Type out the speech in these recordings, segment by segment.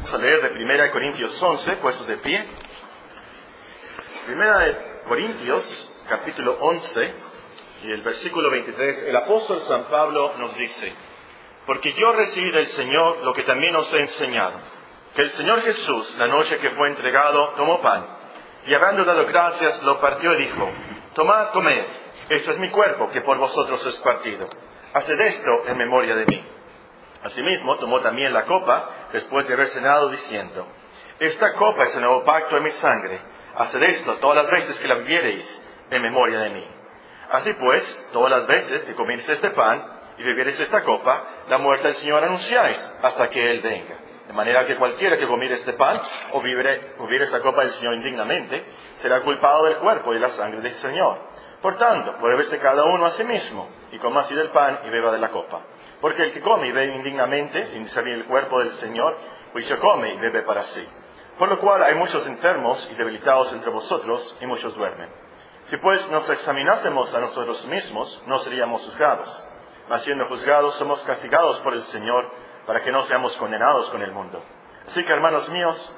Vamos a leer de 1 Corintios 11, puestos de pie. 1 Corintios, capítulo 11, y el versículo 23, el apóstol San Pablo nos dice, porque yo recibí del Señor lo que también os he enseñado, que el Señor Jesús, la noche que fue entregado, tomó pan, y habiendo dado gracias, lo partió y dijo, tomad, comed, esto es mi cuerpo, que por vosotros es partido. Haced esto en memoria de mí. Asimismo, tomó también la copa, después de haber cenado, diciendo, Esta copa es el nuevo pacto en mi sangre. Haced esto todas las veces que la bebiereis en memoria de mí. Así pues, todas las veces que comiereis este pan y bebiereis esta copa, la muerte del Señor anunciáis hasta que Él venga. De manera que cualquiera que comiere este pan o bebiere, esta copa del Señor indignamente, será culpado del cuerpo y de la sangre del Señor. Por tanto, pruébese cada uno a sí mismo, y coma así del pan y beba de la copa. Porque el que come y bebe indignamente, sin saber el cuerpo del Señor, pues come y bebe para sí. Por lo cual hay muchos enfermos y debilitados entre vosotros, y muchos duermen. Si pues nos examinásemos a nosotros mismos, no seríamos juzgados. Mas siendo juzgados, somos castigados por el Señor, para que no seamos condenados con el mundo. Así que, hermanos míos,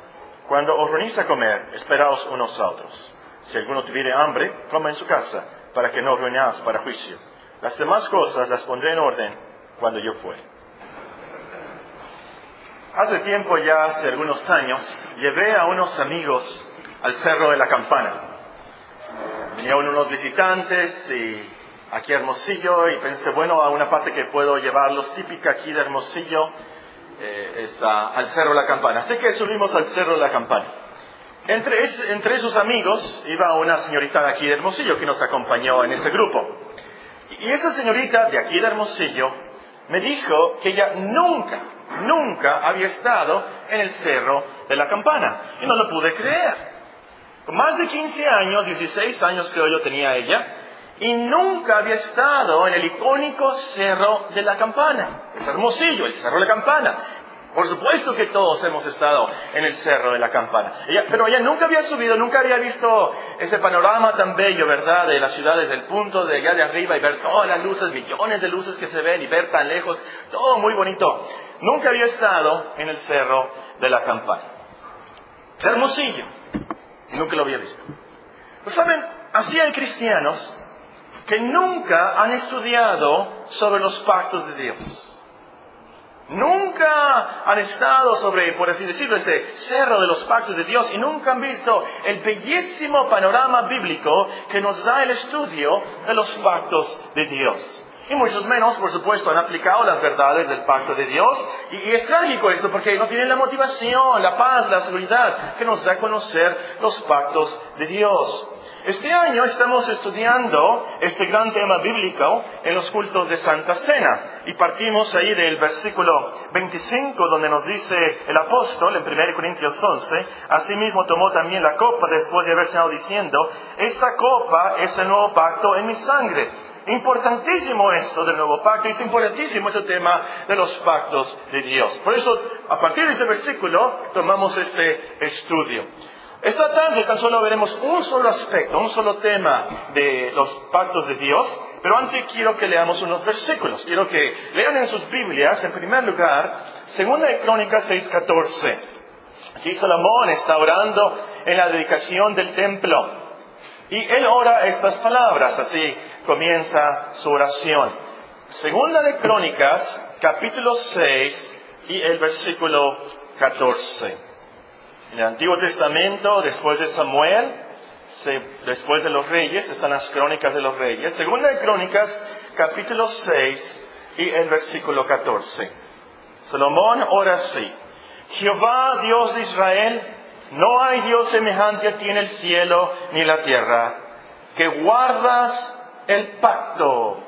cuando os reunís a comer, esperaos unos a otros. Si alguno tuviere hambre, coma en su casa, para que no reuniáis para juicio. Las demás cosas las pondré en orden cuando yo fue. Hace tiempo ya, hace algunos años, llevé a unos amigos al Cerro de la Campana. Vinieron unos visitantes y aquí a Hermosillo y pensé, bueno, a una parte que puedo llevarlos típica aquí de Hermosillo eh, es al Cerro de la Campana. Así que subimos al Cerro de la Campana. Entre, entre esos amigos iba una señorita de aquí de Hermosillo que nos acompañó en ese grupo. Y esa señorita de aquí de Hermosillo me dijo que ella nunca, nunca había estado en el Cerro de la Campana. Y no lo pude creer. Con más de 15 años, 16 años creo yo tenía ella, y nunca había estado en el icónico Cerro de la Campana. Es hermosillo, el Cerro de la Campana. Por supuesto que todos hemos estado en el Cerro de la Campana. pero ella nunca había subido, nunca había visto ese panorama tan bello, ¿verdad? De la ciudad desde el punto de allá de arriba y ver todas las luces, millones de luces que se ven y ver tan lejos, todo muy bonito. Nunca había estado en el Cerro de la Campana. Hermosillo. Nunca lo había visto. Pues saben, así hay cristianos que nunca han estudiado sobre los pactos de Dios. Nunca han estado sobre, por así decirlo, ese cerro de los pactos de Dios y nunca han visto el bellísimo panorama bíblico que nos da el estudio de los pactos de Dios. Y muchos menos, por supuesto, han aplicado las verdades del pacto de Dios. Y, y, es trágico esto porque no tienen la motivación, la paz, la seguridad que nos da conocer los pactos de Dios. Este año estamos estudiando este gran tema bíblico en los cultos de Santa Cena y partimos ahí del versículo 25 donde nos dice el apóstol en 1 Corintios 11, asimismo tomó también la copa después de haber estado diciendo, esta copa es el nuevo pacto en mi sangre. Importantísimo esto del nuevo pacto, es importantísimo este tema de los pactos de Dios. Por eso, a partir de este versículo, tomamos este estudio. Esta tarde tan solo veremos un solo aspecto, un solo tema de los pactos de Dios, pero antes quiero que leamos unos versículos. Quiero que lean en sus Biblias, en primer lugar, Segunda de Crónicas 6.14. Aquí Salomón está orando en la dedicación del templo. Y él ora estas palabras, así comienza su oración. Segunda de Crónicas, capítulo 6 y el versículo 14. En el Antiguo Testamento, después de Samuel, después de los reyes, están las crónicas de los reyes. Segunda de Crónicas, capítulo 6 y el versículo 14. Salomón ora así. Jehová, Dios de Israel, no hay Dios semejante a ti en el cielo ni la tierra, que guardas el pacto,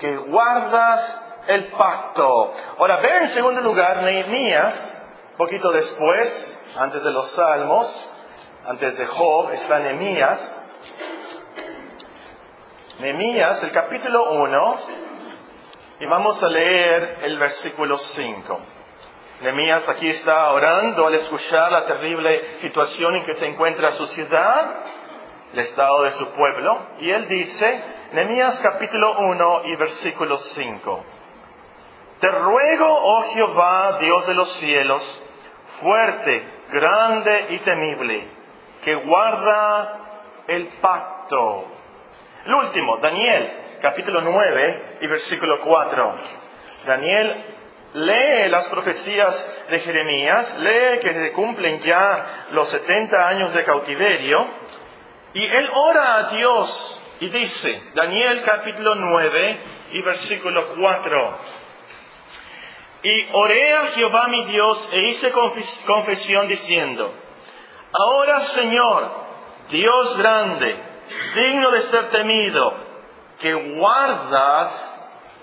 que guardas el pacto. Ahora, ve en segundo lugar Nehemías, poquito después, antes de los Salmos, antes de Job, está Nehemías. Nehemías, el capítulo 1, y vamos a leer el versículo 5. Nehemías aquí está orando al escuchar la terrible situación en que se encuentra su ciudad, el estado de su pueblo, y él dice, Nehemías capítulo 1 y versículo 5. Te ruego, oh Jehová, Dios de los cielos, fuerte, grande y temible, que guarda el pacto. El último, Daniel, capítulo 9 y versículo 4. Daniel lee las profecías de Jeremías, lee que se cumplen ya los 70 años de cautiverio, y él ora a Dios y dice, Daniel capítulo 9 y versículo 4, y oré a Jehová mi Dios e hice confesión diciendo, ahora Señor, Dios grande, digno de ser temido, que guardas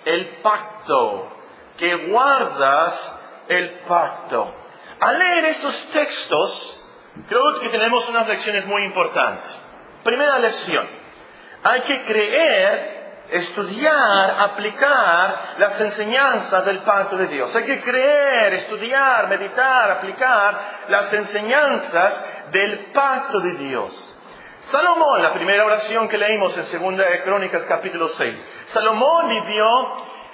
el pacto, que guardas el pacto. Al leer estos textos, creo que tenemos unas lecciones muy importantes. Primera lección, hay que creer estudiar, aplicar las enseñanzas del pacto de Dios. Hay que creer, estudiar, meditar, aplicar las enseñanzas del pacto de Dios. Salomón, la primera oración que leímos en Segunda Crónicas capítulo 6. Salomón vivió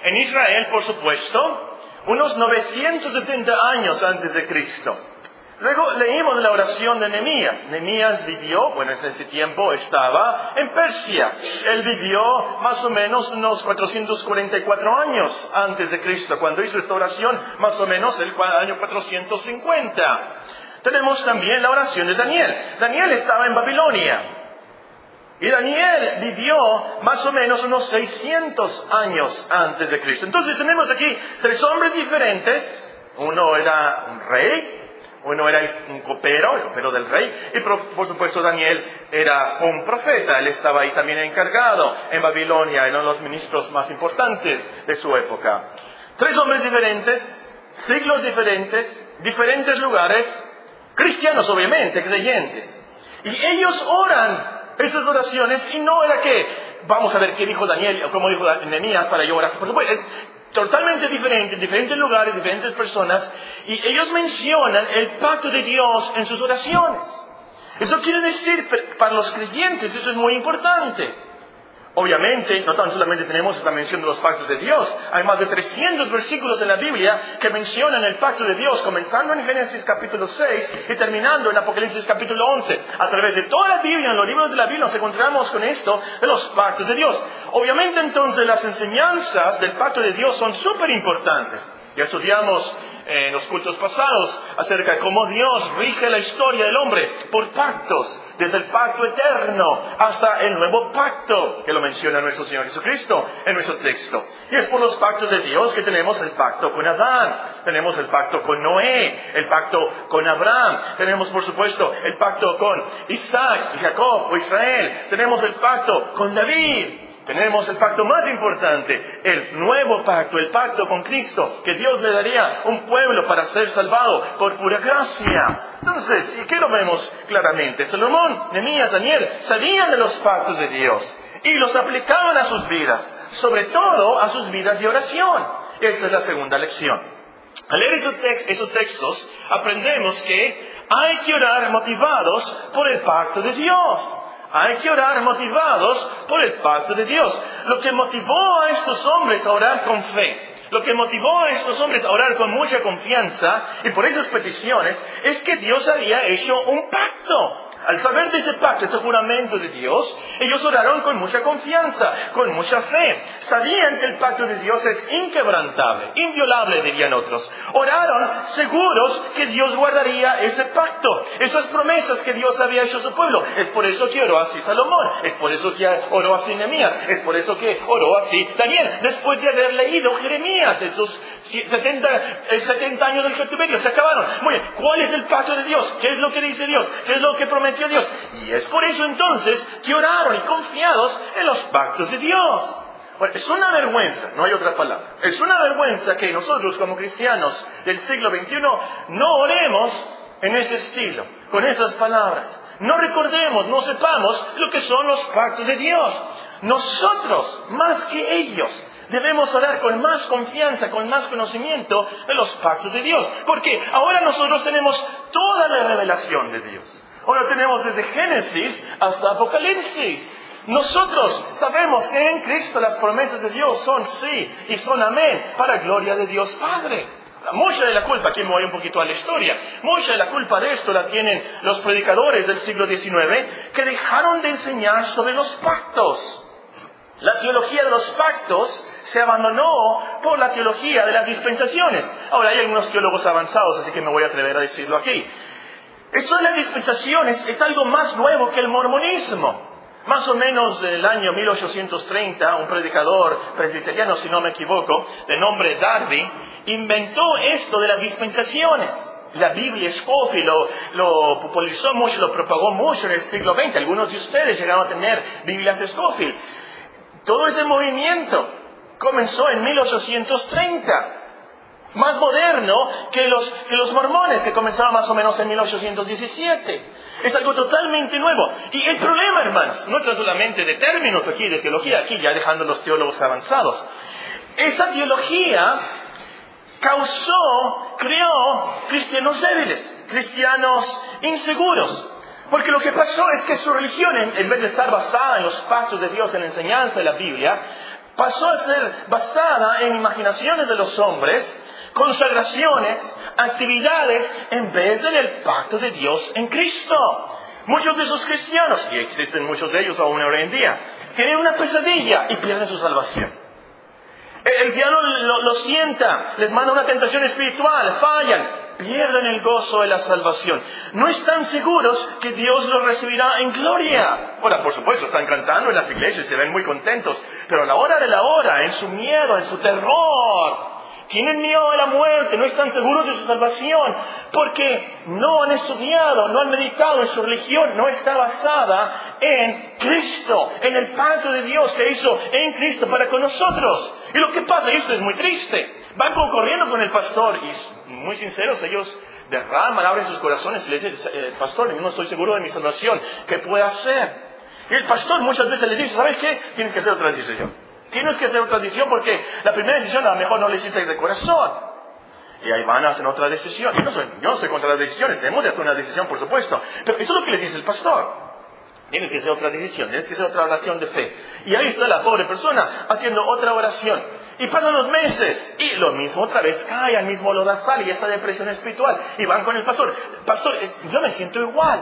en Israel, por supuesto, unos 970 años antes de Cristo. Luego leímos la oración de Nehemías. Nehemías vivió, bueno, en ese tiempo estaba en Persia. Él vivió más o menos unos 444 años antes de Cristo. Cuando hizo esta oración, más o menos el año 450. Tenemos también la oración de Daniel. Daniel estaba en Babilonia. Y Daniel vivió más o menos unos 600 años antes de Cristo. Entonces tenemos aquí tres hombres diferentes. Uno era un rey, uno era un copero, el copero del rey, y por, supuesto Daniel era un profeta, él estaba ahí también encargado en Babilonia, uno de los ministros más importantes de su época. Tres hombres diferentes, siglos diferentes, diferentes lugares, cristianos obviamente, creyentes. Y ellos oran esas oraciones y no era que, vamos a ver qué dijo Daniel o cómo dijo Nehemías para yo orar. Por supuesto, totalmente diferentes, diferentes lugares, diferentes personas, y ellos mencionan el pacto de Dios en sus oraciones. Eso quiere decir, para los creyentes, eso es muy importante. Obviamente, no tan solamente tenemos esta mención de los pactos de Dios, hay más de 300 versículos en la Biblia que mencionan el pacto de Dios, comenzando en Génesis capítulo 6 y terminando en Apocalipsis capítulo 11. A través de toda la Biblia, en los libros de la Biblia, nos encontramos con esto de los pactos de Dios. Obviamente, entonces, las enseñanzas del pacto de Dios son súper importantes. Ya estudiamos en los cultos pasados acerca de cómo Dios rige la historia del hombre por pactos, desde el pacto eterno hasta el nuevo pacto, que lo menciona nuestro Señor Jesucristo en nuestro texto. Y es por los pactos de Dios que tenemos el pacto con Adán, tenemos el pacto con Noé, el pacto con Abraham, tenemos por supuesto el pacto con Isaac Jacob o Israel, tenemos el pacto con David, tenemos el pacto más importante, el nuevo pacto, el pacto con Cristo, que Dios le daría un pueblo para ser salvado por pura gracia. Entonces, ¿y qué lo vemos claramente? Salomón, Nemías, Daniel sabían de los pactos de Dios y los aplicaban a sus vidas, sobre todo a sus vidas de oración. Esta es la segunda lección. Al leer esos, textos, aprendemos que hay que orar motivados por el pacto de Dios. Hay que orar motivados por el pacto de Dios. Lo que motivó a estos hombres a orar con fe, lo que motivó a estos hombres a orar con mucha confianza y por esas peticiones es que Dios había hecho un pacto. Al saber de ese pacto, ese juramento de Dios, ellos oraron con mucha confianza, con mucha fe. Sabían que el pacto de Dios es inquebrantable, inviolable, dirían otros. Oraron seguros que Dios guardaría ese pacto, esas promesas que Dios había hecho a su pueblo. Es por eso que oró así Salomón, es por eso que oró así Nehemías, es por eso que oró así Daniel, después de haber leído Jeremías, esos 70, 70 años del cautiverio, se acabaron. Muy bien, ¿cuál es el pacto de Dios? ¿Qué es lo que dice Dios? ¿Qué es lo que promete? Y es por eso entonces que oraron y confiados en los pactos de Dios. Bueno, es una vergüenza, no hay otra palabra. Es una vergüenza que nosotros como cristianos del siglo XXI no oremos en ese estilo, con esas palabras. No recordemos, no sepamos lo que son los pactos de Dios. Nosotros, más que ellos, debemos orar con más confianza, con más conocimiento de los pactos de Dios. Porque ahora nosotros tenemos toda la revelación de Dios. Ahora tenemos desde Génesis hasta Apocalipsis. Nosotros sabemos que en Cristo las promesas de Dios son sí y son amén para gloria de Dios Padre. Mucha de la culpa, aquí me voy un poquito a la historia, mucha de la culpa de esto la tienen los predicadores del siglo XIX que dejaron de enseñar sobre los pactos. La teología de los pactos se abandonó por la teología de las dispensaciones. Ahora hay algunos teólogos avanzados, así que me voy a atrever a decirlo aquí. Esto de las dispensaciones es algo más nuevo que el mormonismo. Más o menos en el año 1830, un predicador presbiteriano, si no me equivoco, de nombre Darby, inventó esto de las dispensaciones. La Biblia Scofield lo, lo, popularizó mucho, lo propagó mucho en el siglo XX. Algunos de ustedes llegaron a tener Biblias Scofield. Todo ese movimiento comenzó en 1830 más moderno que los, que los mormones, que comenzaron más o menos en 1817. Es algo totalmente nuevo. Y el problema, hermanos, no es solamente de términos aquí, de teología, aquí ya dejando los teólogos avanzados. Esa teología causó, creó cristianos débiles, cristianos inseguros. Porque lo que pasó es que su religión, en, vez de estar basada en los pactos de Dios, en la enseñanza de la Biblia, pasó a ser basada en imaginaciones de los hombres, consagraciones, actividades, en vez de en el pacto de Dios en Cristo. Muchos de esos cristianos, y existen muchos de ellos aún hoy en día, tienen una pesadilla y pierden su salvación. El diablo los tienta, les manda una tentación espiritual, fallan, pierden el gozo de la salvación. No están seguros que Dios los recibirá en gloria. Ahora, por supuesto, están cantando en las iglesias, se ven muy contentos, pero a la hora de la hora, en su miedo, en su terror, tienen miedo de la muerte, no están seguros de su salvación, porque no han estudiado, no han meditado en su religión, no está basada en Cristo, en el pacto de Dios que hizo en Cristo para con nosotros. Y lo que pasa, esto es muy triste, van concorriendo con el pastor y muy sinceros, ellos derraman, abren sus corazones y le dicen, eh, pastor, no estoy seguro de mi salvación, ¿qué puedo hacer? Y el pastor muchas veces le dice, ¿sabes qué? Tienes que hacer otra decisión. Tienes que hacer otra decisión porque la primera decisión a lo mejor no le hiciste de corazón. Y ahí van a hacer otra decisión. Yo no soy, yo no soy contra las decisiones, tenemos de hacer una decisión, por supuesto. Pero eso es lo que le dice el pastor. Tienes que hacer otra decisión, tienes que hacer otra oración de fe. Y ahí está la pobre persona haciendo otra oración. Y pasan los meses y lo mismo otra vez cae al mismo lodazal y esta depresión espiritual. Y van con el pastor. Pastor, yo me siento igual.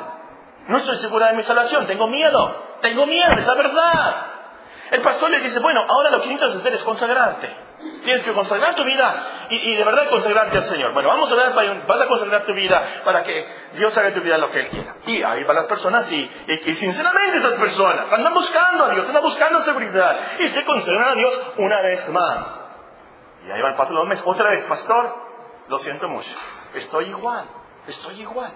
No estoy segura de mi salvación, tengo miedo. Tengo miedo, es la verdad. El pastor les dice, bueno, ahora lo que necesitas hacer es consagrarte. Tienes que consagrar tu vida y, de verdad consagrarte al Señor. Bueno, vamos a ver, vas a consagrar tu vida para que Dios haga tu vida lo que Él quiera. Y ahí van las personas y, y, sinceramente esas personas andan buscando a Dios, andan buscando seguridad y se consagran a Dios una vez más. Y ahí van pasando los meses, otra vez, pastor, lo siento mucho, estoy igual, estoy igual.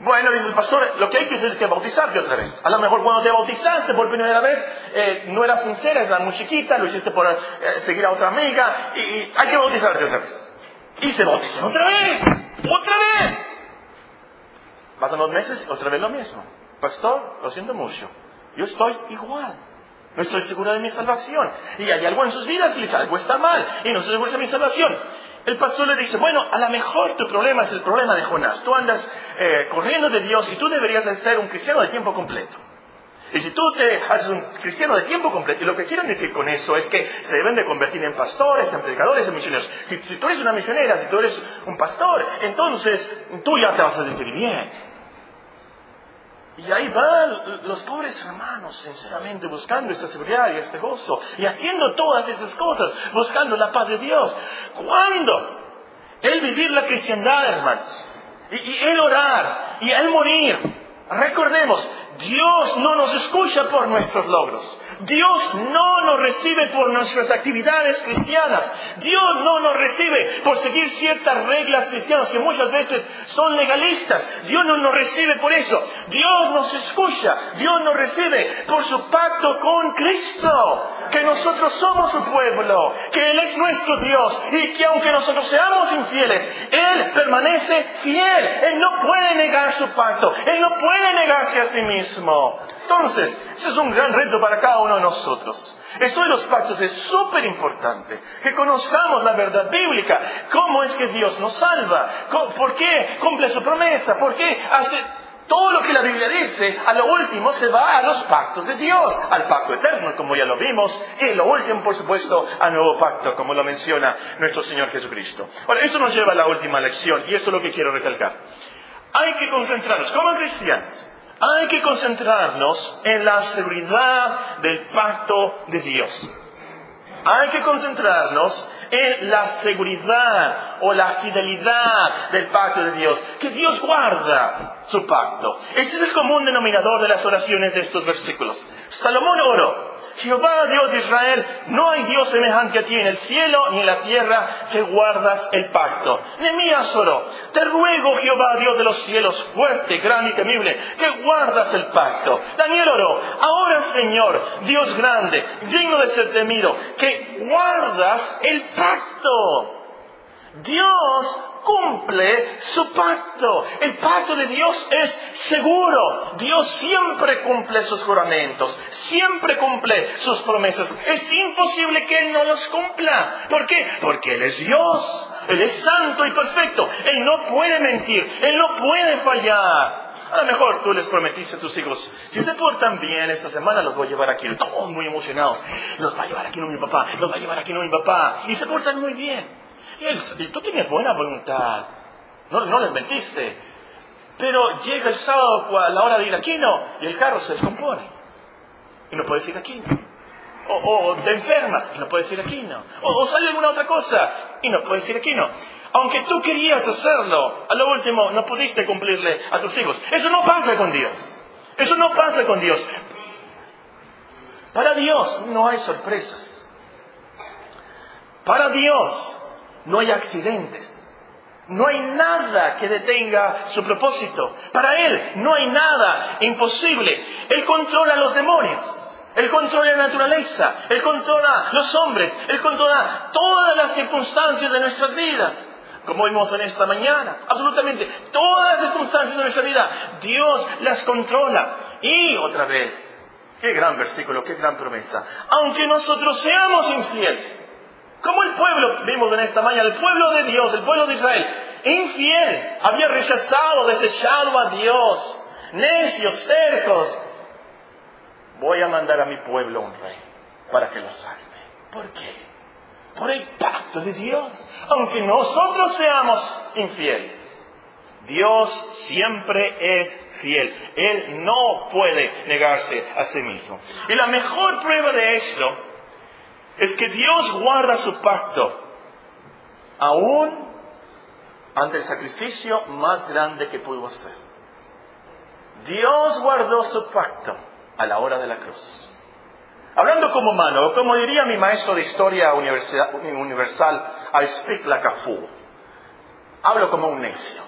Bueno, dice el pastor, lo que hay que hacer es que bautizarte otra vez. A lo mejor cuando te bautizaste por primera vez, eh, no eras sincera, eras muy chiquita, lo hiciste por eh, seguir a otra amiga, y, hay que bautizarte otra vez. Y se bautizan otra vez, otra vez. Pasan dos meses, otra vez lo mismo. Pastor, lo siento mucho, yo estoy igual. No estoy segura de mi salvación. Y hay algo en sus vidas que les algo está mal. Y no estoy segura de mi salvación. El pastor le dice, bueno, a lo mejor tu problema es el problema de Jonás. Tú andas eh, corriendo de Dios y tú deberías de ser un cristiano de tiempo completo. Y si tú te haces un cristiano de tiempo completo, y lo que quieren decir con eso es que se deben de convertir en pastores, en predicadores, en misioneros. Si, si tú eres una misionera, si tú eres un pastor, entonces tú ya te vas a sentir bien. Y ahí van los pobres hermanos, sinceramente, buscando esta seguridad y este gozo, y haciendo todas esas cosas, buscando la paz de Dios. ¿Cuándo? El vivir la cristiandad, hermanos, y, y el orar, y el morir. Recordemos, Dios no nos escucha por nuestros logros. Dios no nos recibe por nuestras actividades cristianas. Dios no nos recibe por seguir ciertas reglas cristianas que muchas veces son legalistas. Dios no nos recibe por eso. Dios nos escucha. Dios nos recibe por su pacto con Cristo. Que nosotros somos su pueblo. Que Él es nuestro Dios. Y que aunque nosotros seamos infieles, Él permanece fiel. Él no puede negar su pacto. Él no puede negarse a sí mismo. Entonces, ese es un gran reto para cada uno de nosotros. Esto de los pactos es súper importante, que conozcamos la verdad bíblica, cómo es que Dios nos salva, por qué cumple su promesa, por qué hace todo lo que la Biblia dice, a lo último se va a los pactos de Dios, al pacto eterno, como ya lo vimos, y lo último, por supuesto, al nuevo pacto, como lo menciona nuestro Señor Jesucristo. Ahora, esto nos lleva a la última lección, y esto es lo que quiero recalcar. Hay que concentrarnos, como cristianos, hay que concentrarnos en la seguridad del pacto de Dios. Hay que concentrarnos en la seguridad o la fidelidad del pacto de Dios, que Dios guarda su pacto. Este es el común denominador de las oraciones de estos versículos. Salomón oró, Jehová Dios de Israel, no hay Dios semejante a ti en el cielo ni en la tierra que guardas el pacto. Nemías oró, te ruego Jehová Dios de los cielos, fuerte, grande y temible, que guardas el pacto. Daniel oró, ahora Señor, Dios grande, digno de ser temido, que guardas el pacto. Dios cumple su pacto. El pacto de Dios es seguro. Dios siempre cumple sus juramentos, siempre cumple sus promesas. Es imposible que Él no los cumpla. ¿Por qué? Porque Él es Dios. Él es santo y perfecto. Él no puede mentir. Él no puede fallar. A lo mejor tú les prometiste a tus hijos, si se portan bien esta semana, los voy a llevar aquí, todos muy emocionados. Los va a llevar aquí no mi papá, los va a llevar aquí no mi papá. Y se portan muy bien. Y, tú tienes buena voluntad, no, no les mentiste. Pero llega el sábado a la hora de ir aquí, no, y el carro se descompone. Y no puedes ir aquí. O, o te enfermas y no puedes ir aquí, no. O, o sale alguna otra cosa y no puedes ir aquí, no. Aunque tú querías hacerlo, a lo último no pudiste cumplirle a tus hijos. Eso no pasa con Dios. Eso no pasa con Dios. Para Dios no hay sorpresas. Para Dios no hay accidentes. No hay nada que detenga su propósito. Para Él no hay nada imposible. Él controla los demonios. Él controla la naturaleza. Él controla los hombres. Él controla todas las circunstancias de nuestras vidas. Como vimos en esta mañana. Absolutamente. Todas las circunstancias de nuestra vida. Dios las controla. Y otra vez. Qué gran versículo, qué gran promesa. Aunque nosotros seamos infieles. Como el pueblo, vimos en esta mañana, el pueblo de Dios, el pueblo de Israel, infiel, había rechazado, desechado a Dios, necios, tercos. Voy a mandar a mi pueblo un rey para que lo salve. ¿Por qué? Por el pacto de Dios. Aunque nosotros seamos infieles, Dios siempre es fiel. Él no puede negarse a sí mismo. Y la mejor prueba de esto es que Dios guarda su pacto aún ante el sacrificio más grande que pudo hacer. Dios guardó su pacto a la hora de la cruz. Hablando como humano, como diría mi maestro de historia universal, I speak like a fool. Hablo como un necio.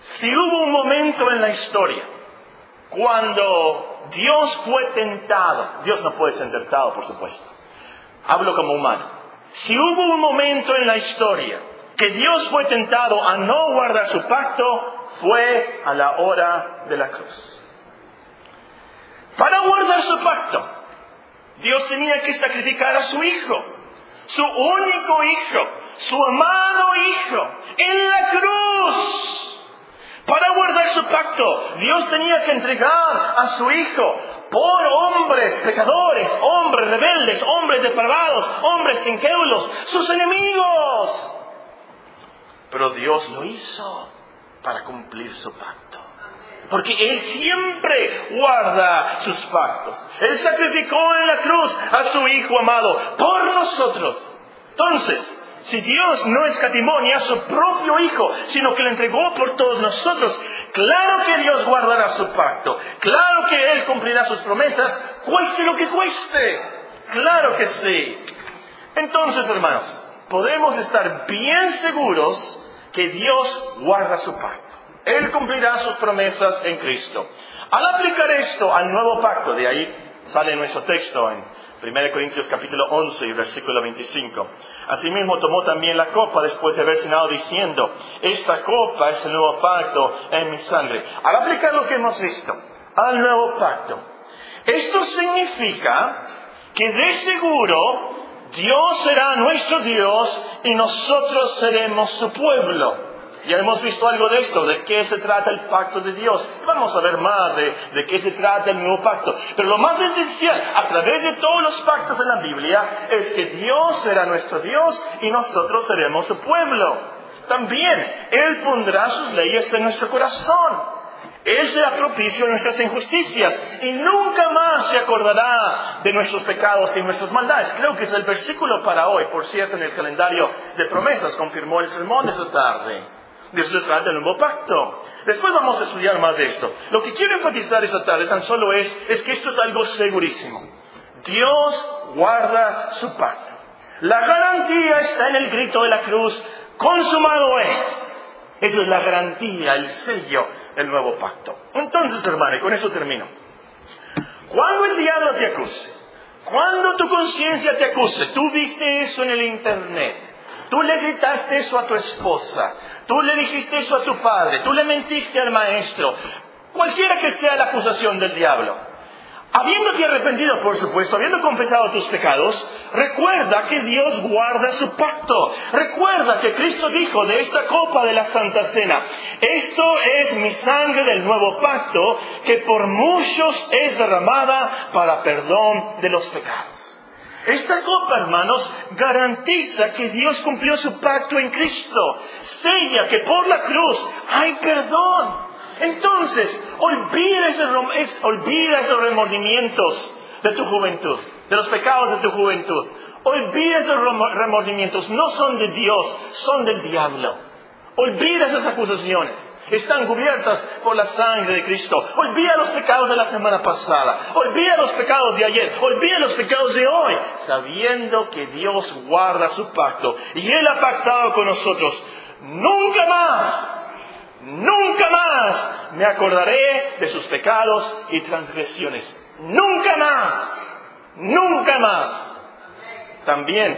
Si hubo un momento en la historia cuando Dios fue tentado. Dios no puede ser tentado, por supuesto. Hablo como humano. Si hubo un momento en la historia que Dios fue tentado a no guardar su pacto, fue a la hora de la cruz. Para guardar su pacto, Dios tenía que sacrificar a su hijo, su único hijo, su amado hijo, en la cruz. Para guardar su pacto, Dios tenía que entregar a su Hijo por hombres pecadores, hombres rebeldes, hombres depravados, hombres incrédulos, sus enemigos. Pero Dios lo hizo para cumplir su pacto. Porque Él siempre guarda sus pactos. Él sacrificó en la cruz a su Hijo amado por nosotros. Entonces, si Dios no escatimó ni a su propio Hijo, sino que lo entregó por todos nosotros, claro que Dios guardará su pacto, claro que Él cumplirá sus promesas, cueste lo que cueste, claro que sí. Entonces, hermanos, podemos estar bien seguros que Dios guarda su pacto. Él cumplirá sus promesas en Cristo. Al aplicar esto al nuevo pacto, de ahí sale nuestro texto en 1 Corintios capítulo 11 y versículo 25. Asimismo tomó también la copa después de haber cenado diciendo, esta copa es el nuevo pacto en mi sangre. Al aplicar lo que hemos visto al nuevo pacto, esto significa que de seguro Dios será nuestro Dios y nosotros seremos su pueblo. Ya hemos visto algo de esto, de qué se trata el pacto de Dios. Vamos a ver más de, de qué se trata el nuevo pacto. Pero lo más esencial, a través de todos los pactos en la Biblia, es que Dios será nuestro Dios y nosotros seremos su pueblo. También Él pondrá sus leyes en nuestro corazón. Él será propicio a nuestras injusticias y nunca más se acordará de nuestros pecados y nuestras maldades. Creo que es el versículo para hoy, por cierto, en el calendario de promesas, confirmó el sermón de esta tarde. De eso se trata el nuevo pacto. Después vamos a estudiar más de esto. Lo que quiero enfatizar esta tarde tan solo es, es que esto es algo segurísimo. Dios guarda su pacto. La garantía está en el grito de la cruz, consumado es. Esa es la garantía, el sello el nuevo pacto. Entonces, hermano, y con eso termino. Cuando el diablo te acuse, cuando tu conciencia te acuse, tú viste eso en el internet, tú le gritaste eso a tu esposa, tú le dijiste eso a tu padre, tú le mentiste al maestro, cualquiera que sea la acusación del diablo, Habiéndote arrepentido, por supuesto, habiendo confesado tus pecados, recuerda que Dios guarda su pacto. Recuerda que Cristo dijo de esta copa de la Santa Cena, esto es mi sangre del nuevo pacto que por muchos es derramada para perdón de los pecados. Esta copa, hermanos, garantiza que Dios cumplió su pacto en Cristo. Sella que por la cruz hay perdón. Entonces, olvida, esos remordimientos de tu juventud, de los pecados de tu juventud. Olvida esos remordimientos, no son de Dios, son del diablo. Olvida esas acusaciones. Están cubiertas por la sangre de Cristo. Olvida los pecados de la semana pasada. Olvida los pecados de ayer. Olvida los pecados de hoy. Sabiendo que Dios guarda su pacto. Y Él ha pactado con nosotros. Nunca más Nunca más me acordaré de sus pecados y transgresiones. Nunca más. Nunca más. También,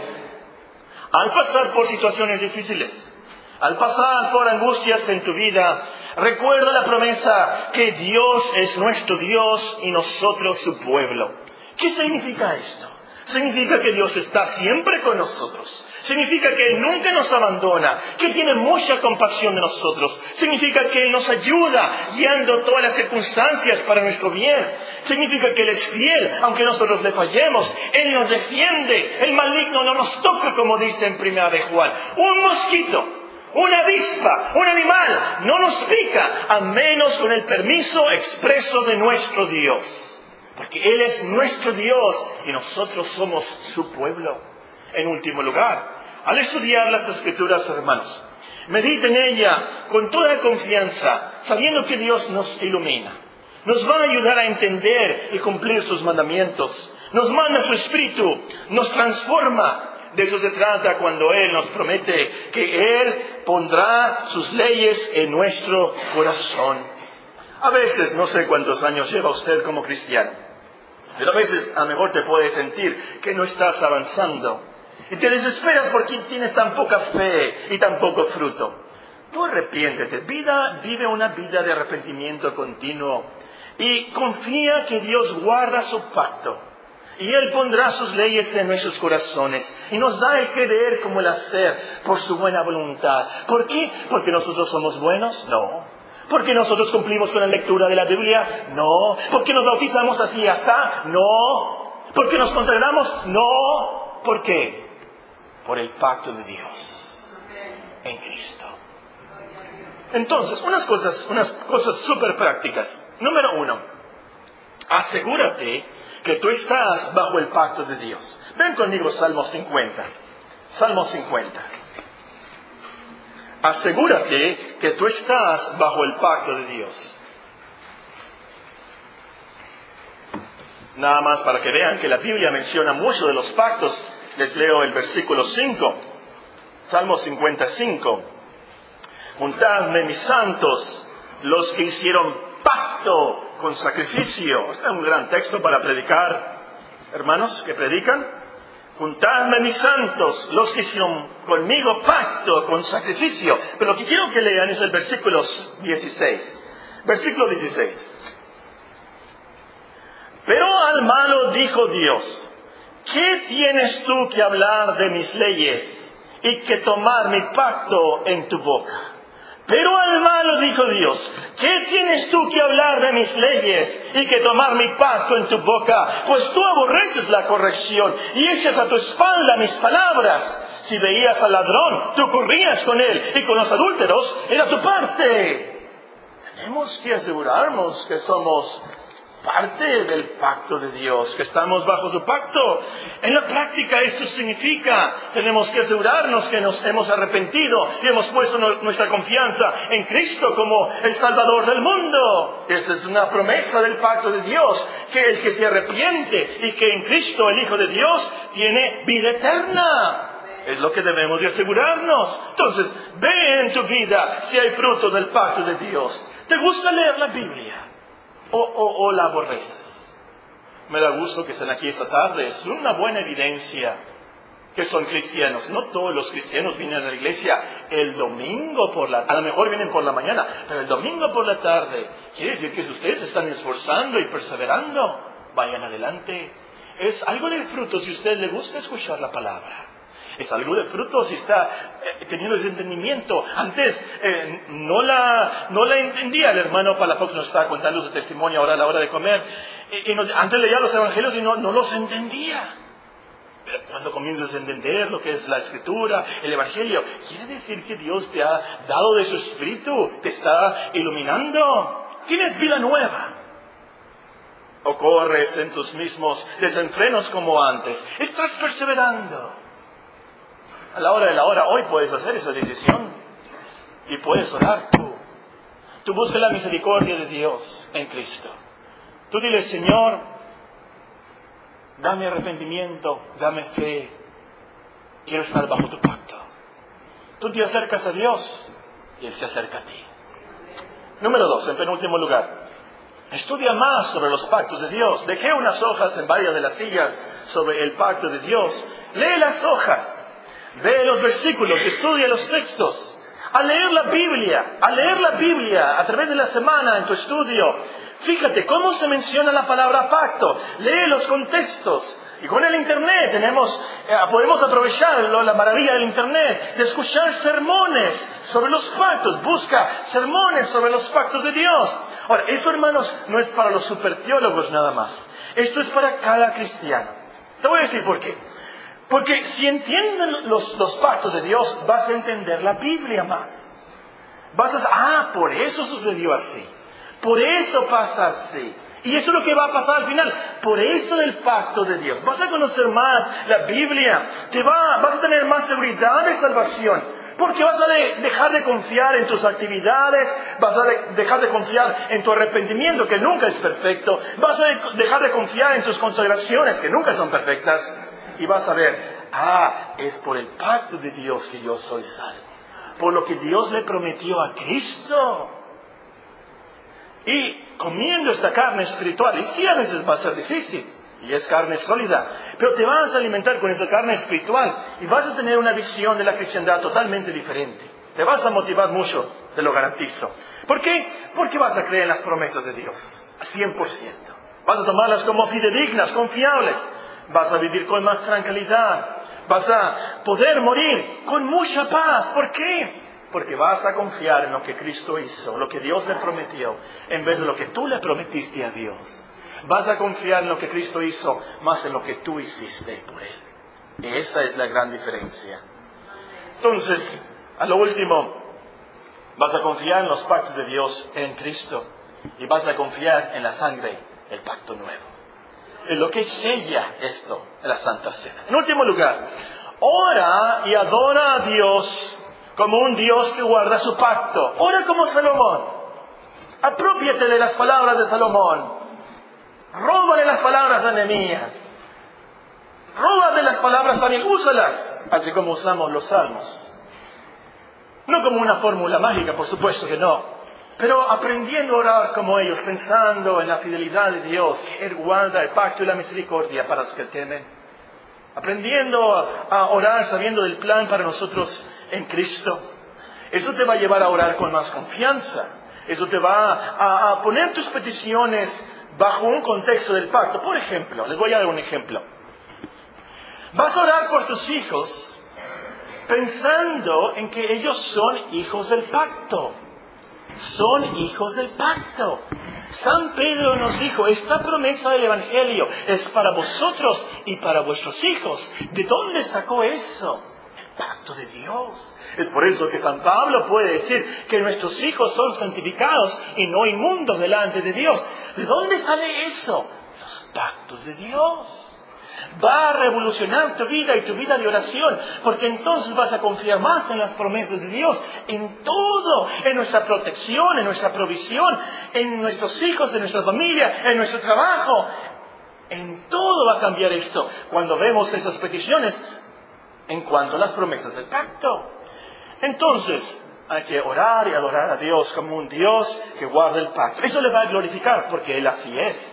al pasar por situaciones difíciles, al pasar por angustias en tu vida, recuerda la promesa que Dios es nuestro Dios y nosotros su pueblo. ¿Qué significa esto? Significa que Dios está siempre con nosotros. Significa que Él nunca nos abandona, que tiene mucha compasión de nosotros. Significa que Él nos ayuda guiando todas las circunstancias para nuestro bien. Significa que Él es fiel, aunque nosotros le fallemos. Él nos defiende. El maligno no nos toca, como dice en primera de Juan. Un mosquito, una avispa, un animal, no nos pica, a menos con el permiso expreso de nuestro Dios. Porque Él es nuestro Dios y nosotros somos su pueblo. En último lugar, al estudiar las escrituras, hermanos, medite en ella con toda confianza, sabiendo que Dios nos ilumina. Nos va a ayudar a entender y cumplir sus mandamientos. Nos manda su espíritu, nos transforma. De eso se trata cuando Él nos promete que Él pondrá sus leyes en nuestro corazón. A veces, no sé cuántos años lleva usted como cristiano, pero a veces a lo mejor te puedes sentir que no estás avanzando. Y te desesperas porque tienes tan poca fe y tan poco fruto. Tú arrepiéntete, vida, vive una vida de arrepentimiento continuo y confía que Dios guarda su pacto y Él pondrá sus leyes en nuestros corazones y nos da el querer como el hacer por su buena voluntad. ¿Por qué? ¿Porque nosotros somos buenos? No. ¿Porque nosotros cumplimos con la lectura de la Biblia? No. ¿Porque nos bautizamos así y así? No. ¿Porque nos consagramos? No. ¿Por qué? por el pacto de Dios en Cristo. Entonces, unas cosas, unas cosas súper prácticas. Número uno, asegúrate que tú estás bajo el pacto de Dios. Ven conmigo Salmo 50. Salmo 50. Asegúrate que tú estás bajo el pacto de Dios. Nada más para que vean que la Biblia menciona mucho de los pactos les leo el versículo 5, Salmo 55. Juntadme mis santos, los que hicieron pacto con sacrificio. Este es un gran texto para predicar, hermanos que predican. Juntadme mis santos, los que hicieron conmigo pacto con sacrificio. Pero lo que quiero que lean es el versículo 16. Versículo 16. Pero al malo dijo Dios, ¿qué tienes tú que hablar de mis leyes y que tomar mi pacto en tu boca? Pero al malo dijo Dios, ¿qué tienes tú que hablar de mis leyes y que tomar mi pacto en tu boca? Pues tú aborreces la corrección y echas a tu espalda mis palabras. Si veías al ladrón, tú corrías con él y con los adúlteros era tu parte. Tenemos que asegurarnos que somos parte del pacto de Dios, que estamos bajo su pacto. En la práctica esto significa, tenemos que asegurarnos que nos hemos arrepentido y hemos puesto nuestra confianza en Cristo como el Salvador del mundo. Esa es una promesa del pacto de Dios, que el que se arrepiente y que en Cristo, el Hijo de Dios, tiene vida eterna. Es lo que debemos de asegurarnos. Entonces, ve en tu vida si hay fruto del pacto de Dios. ¿Te gusta leer la Biblia? O, la aborreces. Me da gusto que estén aquí esta tarde. Es una buena evidencia que son cristianos. No todos los cristianos vienen a la iglesia el domingo por la A lo mejor vienen por la mañana, pero el domingo por la tarde. Quiere decir que si ustedes están esforzando y perseverando, vayan adelante. Es algo de fruto si usted le gusta escuchar la palabra es algo de fruto si está eh, teniendo ese entendimiento. Antes eh, no, la, no la entendía el hermano Palafox, nos estaba contando su testimonio ahora a la hora de comer. Y, antes leía los evangelios y no, no los entendía. Pero cuando comienzas a entender lo que es la escritura, el evangelio, quiere decir que Dios te ha dado de su espíritu, te está iluminando. Tienes vida nueva. O corres en tus mismos desenfrenos como antes. Estás perseverando a la hora de la hora, hoy puedes hacer esa decisión y puedes orar tú. Tú buscas la misericordia de Dios en Cristo. Tú dile, Señor, dame arrepentimiento, dame fe, quiero estar bajo tu pacto. Tú te acercas a Dios y Él se acerca a ti. Número dos, en penúltimo lugar, estudia más sobre los pactos de Dios. Dejé unas hojas en varias de las sillas sobre el pacto de Dios. Lee las hojas Ve los versículos, estudia los textos. Al leer la Biblia, al leer la Biblia a través de la semana en tu estudio, fíjate cómo se menciona la palabra pacto. Lee los contextos. Y con el Internet tenemos, eh, podemos aprovechar la maravilla del Internet, de escuchar sermones sobre los pactos. Busca sermones sobre los pactos de Dios. Ahora, esto hermanos no es para los superteólogos nada más. Esto es para cada cristiano. Te voy a decir por qué. Porque si entienden los, pactos de Dios, vas a entender la Biblia más. Vas a ah, por eso sucedió así. Por eso pasa así. Y eso es lo que va a pasar al final. Por esto del pacto de Dios. Vas a conocer más la Biblia. Te va, vas a tener más seguridad de salvación. Porque vas a dejar de confiar en tus actividades, vas a dejar de confiar en tu arrepentimiento, que nunca es perfecto, vas a dejar de confiar en tus consagraciones, que nunca son perfectas, y vas a ver, ah, es por el pacto de Dios que yo soy salvo. Por lo que Dios le prometió a Cristo. Y comiendo esta carne espiritual, y sí a veces va a ser difícil, y es carne sólida, pero te vas a alimentar con esa carne espiritual y vas a tener una visión de la cristiandad totalmente diferente. Te vas a motivar mucho, te lo garantizo. ¿Por qué? Porque vas a creer en las promesas de Dios, a 100%. Vas a tomarlas como fidedignas, confiables vas a vivir con más tranquilidad, vas a poder morir con mucha paz. ¿Por qué? Porque vas a confiar en lo que Cristo hizo, lo que Dios le prometió, en vez de lo que tú le prometiste a Dios. Vas a confiar en lo que Cristo hizo más en lo que tú hiciste por Él. Esa es la gran diferencia. Entonces, a lo último, vas a confiar en los pactos de Dios en Cristo y vas a confiar en la sangre, el pacto nuevo es lo que sella esto, la Santa Cena. En último lugar, ora y adora a Dios como un Dios que guarda su pacto. Ora como Salomón. Apropiate de las palabras de Salomón. Róbale las palabras de Nehemías. Róbale las palabras también, úsalas, así como usamos los salmos. No como una fórmula mágica, por supuesto que no. Pero aprendiendo a orar como ellos, pensando en la fidelidad de Dios, que Él guarda el pacto y la misericordia para los que temen. Aprendiendo a, orar sabiendo del plan para nosotros en Cristo. Eso te va a llevar a orar con más confianza. Eso te va a, a poner tus peticiones bajo un contexto del pacto. Por ejemplo, les voy a dar un ejemplo. Vas a orar por tus hijos pensando en que ellos son hijos del pacto. Son hijos del pacto. San Pedro nos dijo, esta promesa del Evangelio es para vosotros y para vuestros hijos. ¿De dónde sacó eso? El pacto de Dios. Es por eso que San Pablo puede decir que nuestros hijos son santificados y no inmundos delante de Dios. ¿De dónde sale eso? Los pactos de Dios va a revolucionar tu vida y tu vida de oración, porque entonces vas a confiar más en las promesas de Dios, en todo, en nuestra protección, en nuestra provisión, en nuestros hijos, en nuestra familia, en nuestro trabajo. En todo va a cambiar esto cuando vemos esas peticiones en cuanto a las promesas del pacto. Entonces, hay que orar y adorar a Dios como un Dios que guarda el pacto. Eso le va a glorificar porque Él así es.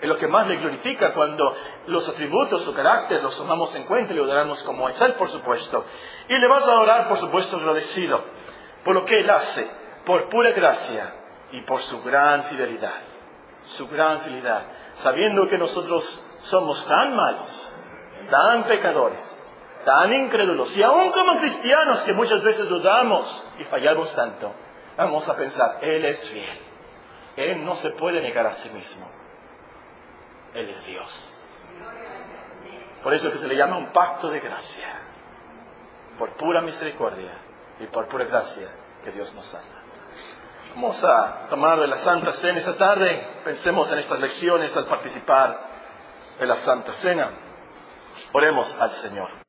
Es lo que más le glorifica cuando los atributos, su carácter, los tomamos en cuenta y le adoramos como es Él, por supuesto. Y le vas a adorar, por supuesto, agradecido por lo que Él hace, por pura gracia y por su gran fidelidad. Su gran fidelidad. Sabiendo que nosotros somos tan malos, tan pecadores, tan incrédulos, y aún como cristianos que muchas veces dudamos y fallamos tanto, vamos a pensar, Él es fiel. Él no se puede negar a sí mismo. Él es Dios. Por eso que se le llama un pacto de gracia. Por pura misericordia y por pura gracia que Dios nos salva. Vamos a tomar de la Santa Cena esta tarde. Pensemos en estas lecciones al participar de la Santa Cena. Oremos al Señor.